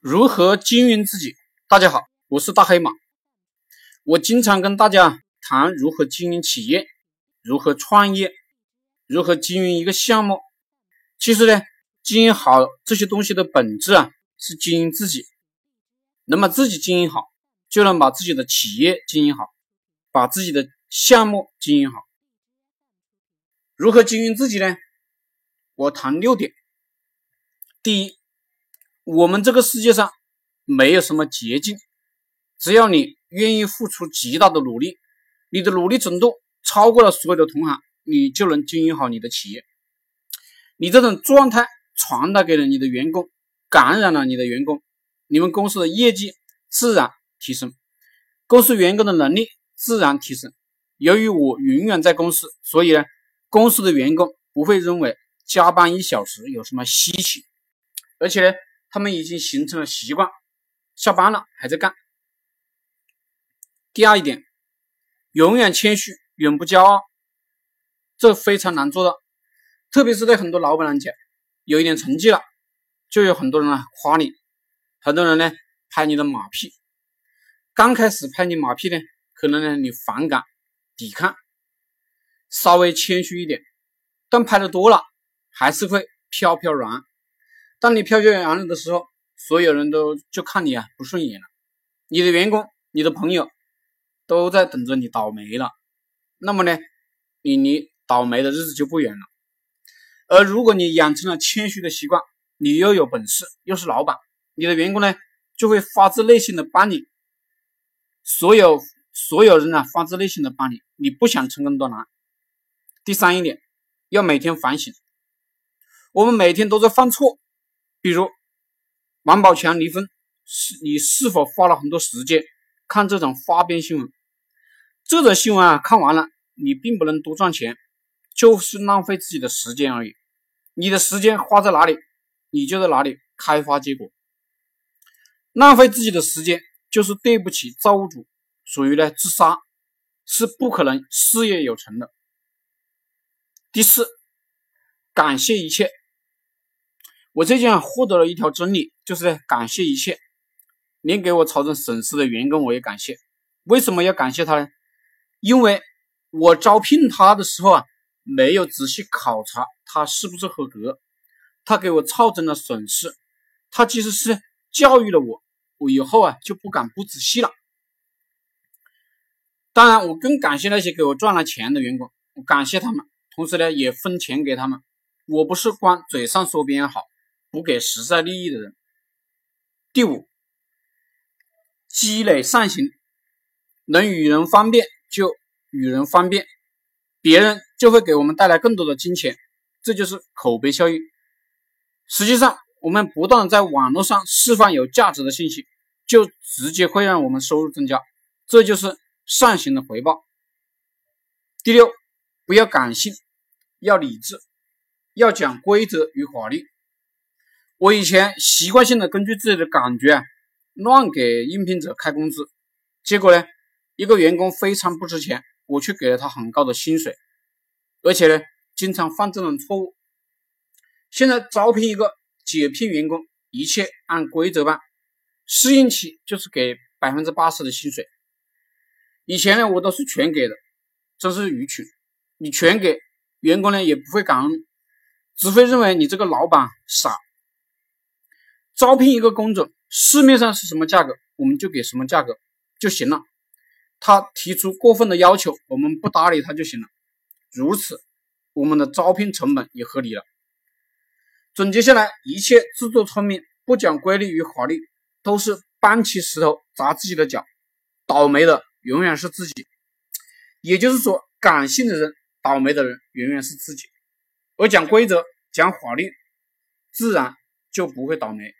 如何经营自己？大家好，我是大黑马。我经常跟大家谈如何经营企业，如何创业，如何经营一个项目。其实呢，经营好这些东西的本质啊，是经营自己。能把自己经营好，就能把自己的企业经营好，把自己的项目经营好。如何经营自己呢？我谈六点。第一。我们这个世界上没有什么捷径，只要你愿意付出极大的努力，你的努力程度超过了所有的同行，你就能经营好你的企业。你这种状态传达给了你的员工，感染了你的员工，你们公司的业绩自然提升，公司员工的能力自然提升。由于我永远在公司，所以呢，公司的员工不会认为加班一小时有什么稀奇，而且呢。他们已经形成了习惯，下班了还在干。第二一点，永远谦虚，永不骄傲，这非常难做到，特别是对很多老板来讲，有一点成绩了，就有很多人来夸你，很多人呢拍你的马屁。刚开始拍你马屁呢，可能呢你反感、抵抗，稍微谦虚一点，但拍的多了，还是会飘飘然。当你飘飘然了的时候，所有人都就看你啊不顺眼了，你的员工、你的朋友都在等着你倒霉了。那么呢，你离倒霉的日子就不远了。而如果你养成了谦虚的习惯，你又有本事，又是老板，你的员工呢就会发自内心的帮你。所有所有人呢发自内心的帮你，你不想成功多难。第三一点，要每天反省。我们每天都在犯错。比如王宝强离婚，是你是否花了很多时间看这种花边新闻？这种新闻啊，看完了你并不能多赚钱，就是浪费自己的时间而已。你的时间花在哪里，你就在哪里开花结果。浪费自己的时间就是对不起造物主，属于呢自杀，是不可能事业有成的。第四，感谢一切。我最近啊获得了一条真理，就是感谢一切，连给我造成损失的员工我也感谢。为什么要感谢他呢？因为我招聘他的时候啊，没有仔细考察他是不是合格，他给我造成了损失。他其实是教育了我，我以后啊就不敢不仔细了。当然，我更感谢那些给我赚了钱的员工，我感谢他们，同时呢也分钱给他们。我不是光嘴上说别人好。不给实在利益的人。第五，积累善行，能与人方便就与人方便，别人就会给我们带来更多的金钱，这就是口碑效应。实际上，我们不断在网络上释放有价值的信息，就直接会让我们收入增加，这就是善行的回报。第六，不要感性，要理智，要讲规则与法律。我以前习惯性的根据自己的感觉啊，乱给应聘者开工资，结果呢，一个员工非常不值钱，我却给了他很高的薪水，而且呢，经常犯这种错误。现在招聘一个解聘员工，一切按规则办，试用期就是给百分之八十的薪水。以前呢，我都是全给的，真是愚蠢。你全给员工呢，也不会感恩，只会认为你这个老板傻。招聘一个工种，市面上是什么价格，我们就给什么价格就行了。他提出过分的要求，我们不搭理他就行了。如此，我们的招聘成本也合理了。总结下来，一切自作聪明、不讲规律与法律，都是搬起石头砸自己的脚，倒霉的永远是自己。也就是说，感性的人倒霉的人永远是自己，而讲规则、讲法律，自然就不会倒霉。